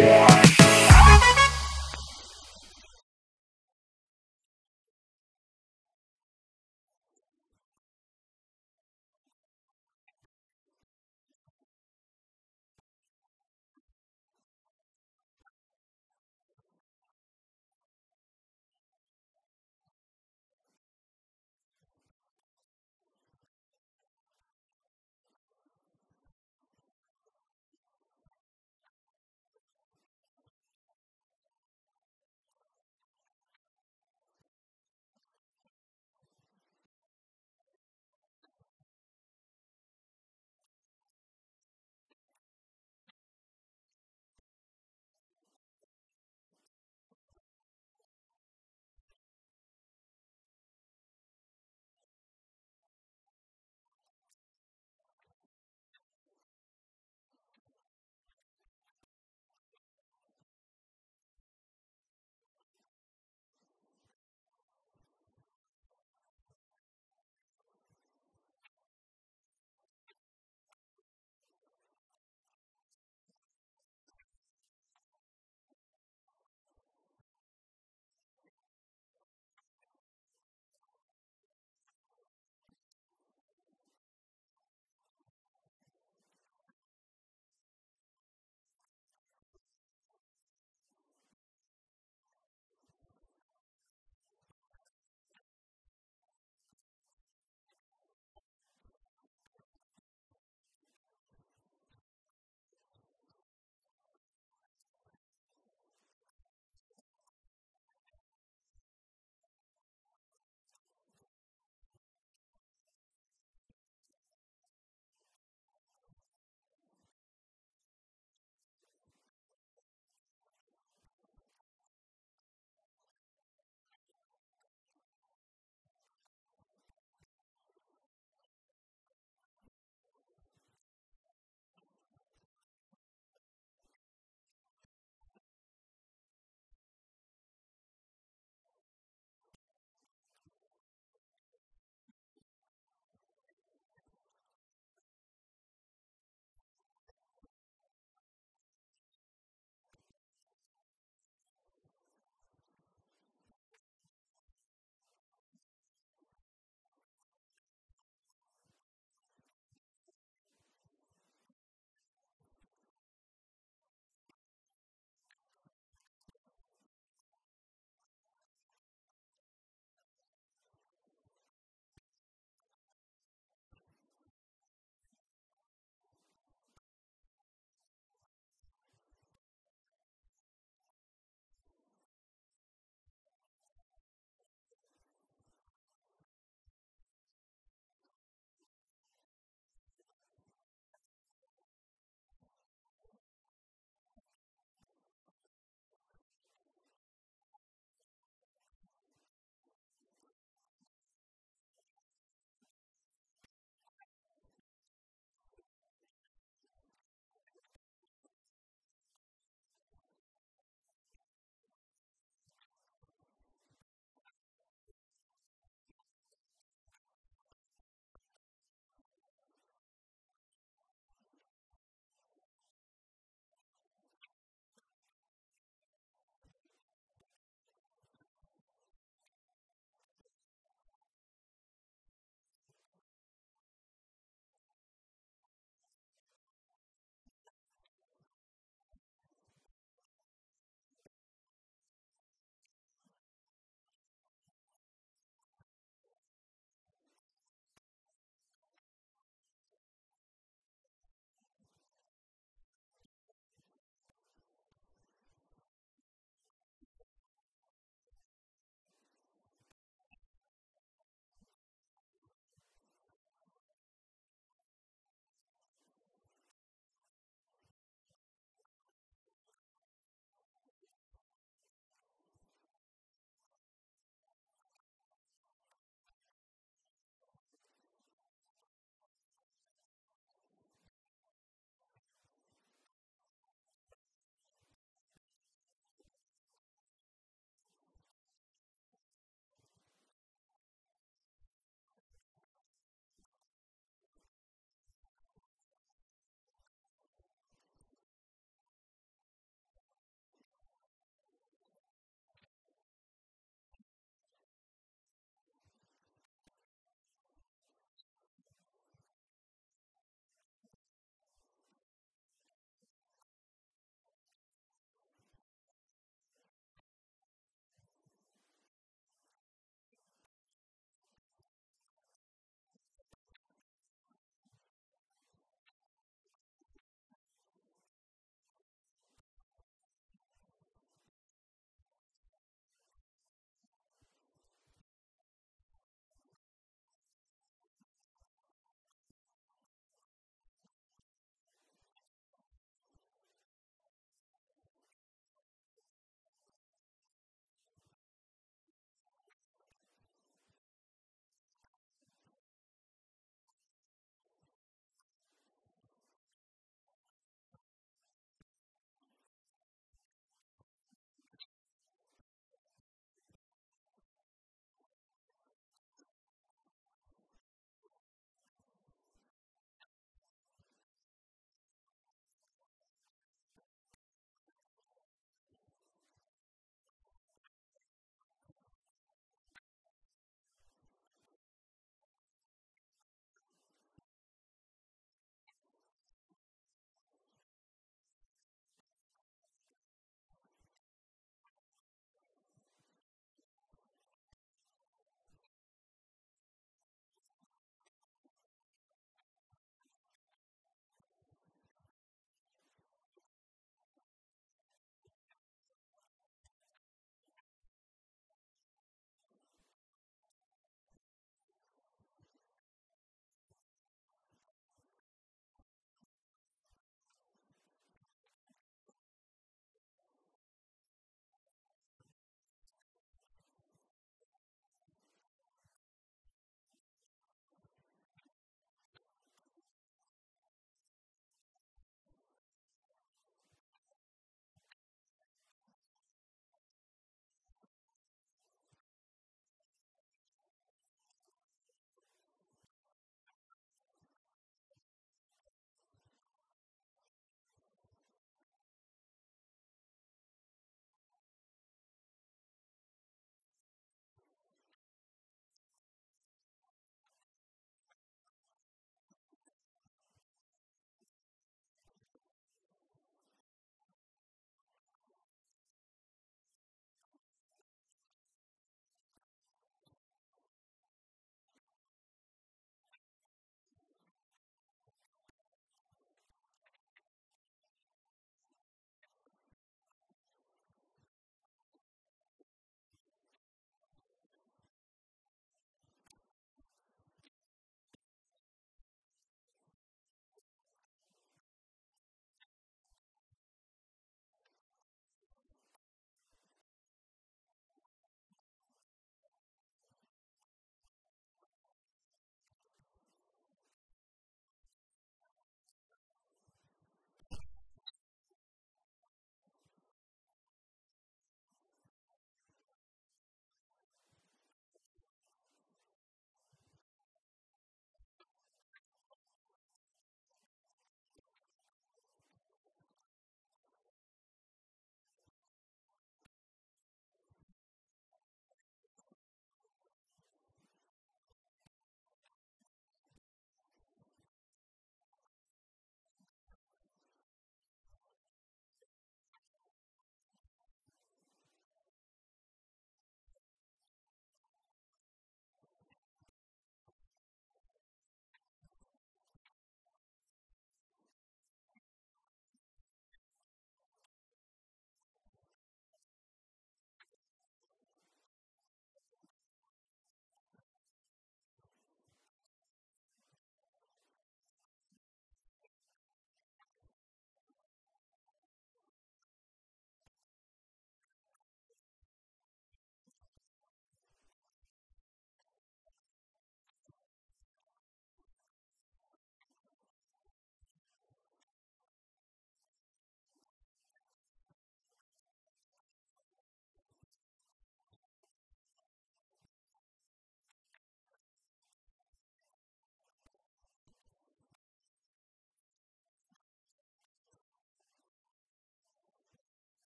Bye.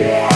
Yeah.